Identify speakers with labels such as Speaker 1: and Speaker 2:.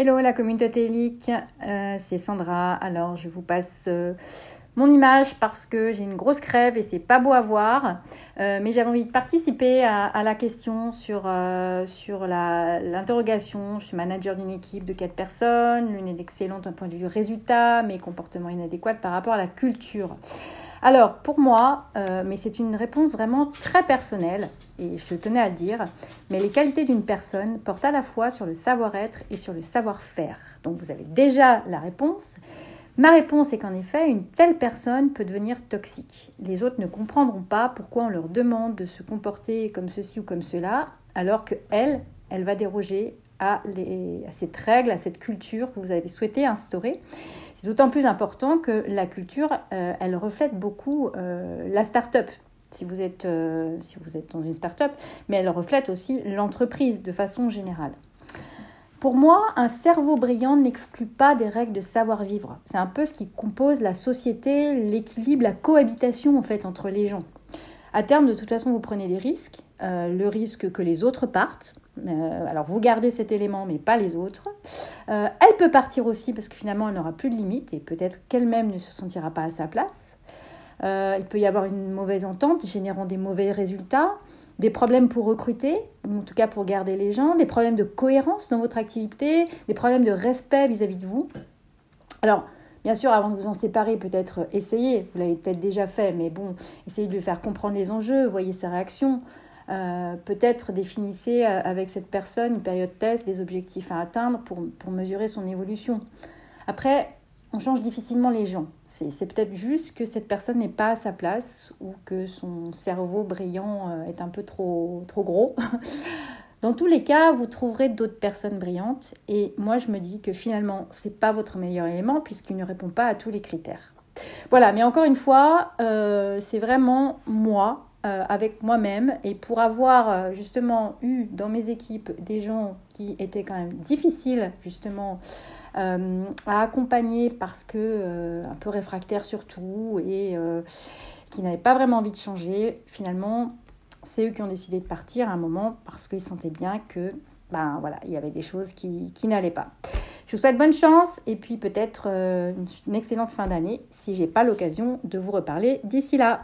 Speaker 1: Hello la communauté TELIC, euh, c'est Sandra. Alors je vous passe euh, mon image parce que j'ai une grosse crève et c'est pas beau à voir. Euh, mais j'avais envie de participer à, la question sur, sur l'interrogation. Je suis manager d'une équipe de quatre personnes. L'une est excellente d'un point de vue résultat, mais comportement inadéquat par rapport à la culture. Alors, pour moi, euh, mais c'est une réponse vraiment très personnelle, et je tenais à dire, mais les qualités d'une personne portent à la fois sur le savoir-être et sur le savoir-faire. Donc, vous avez déjà la réponse. Ma réponse est qu'en effet, une telle personne peut devenir toxique. Les autres ne comprendront pas pourquoi on leur demande de se comporter comme ceci ou comme cela, alors qu'elle, elle va déroger à, cette règle, à cette culture que vous avez souhaité instaurer. C'est d'autant plus important que la culture, euh, elle reflète beaucoup euh, la start-up. Si vous, êtes, euh, si vous êtes dans une start-up, mais elle reflète aussi l'entreprise de façon générale. Pour moi, un cerveau brillant n'exclut pas des règles de savoir-vivre. C'est un peu ce qui compose la société, l'équilibre, la cohabitation en fait entre les gens. À terme, de toute façon, vous prenez des risques. le risque que les autres partent, euh, alors vous gardez cet élément, mais pas les autres. Euh, elle peut partir aussi parce que finalement elle n'aura plus de limites et peut-être qu'elle-même ne se sentira pas à sa place. Euh, il peut y avoir une mauvaise entente générant des mauvais résultats, des problèmes pour recruter, ou en tout cas pour garder les gens, des problèmes de cohérence dans votre activité, des problèmes de respect vis-à-vis -vis de vous. Alors, Bien sûr, avant de vous en séparer, peut-être essayez, vous l'avez peut-être déjà fait, mais bon, essayez de lui faire comprendre les enjeux, voyez ses réactions, euh, peut-être définissez euh, avec cette personne une période test, des objectifs à atteindre pour, pour mesurer son évolution. Après, on change difficilement les gens. C'est peut-être juste que cette personne n'est pas à sa place ou que son cerveau brillant euh, est un peu trop, trop gros. Dans tous les cas, vous trouverez d'autres personnes brillantes et moi je me dis que finalement ce n'est pas votre meilleur élément puisqu'il ne répond pas à tous les critères. Voilà, mais encore une fois, c'est vraiment moi euh, avec moi-même et pour avoir euh, justement eu dans mes équipes des gens qui étaient quand même difficiles justement euh, à accompagner parce que un peu réfractaires surtout et qui n'avaient pas vraiment envie de changer, finalement c'est eux qui ont décidé de partir à un moment parce qu'ils sentaient bien que ben voilà, il y avait des choses qui, qui n'allaient pas. Je vous souhaite bonne chance et puis peut-être une excellente fin d'année si j'ai pas l'occasion de vous reparler d'ici là.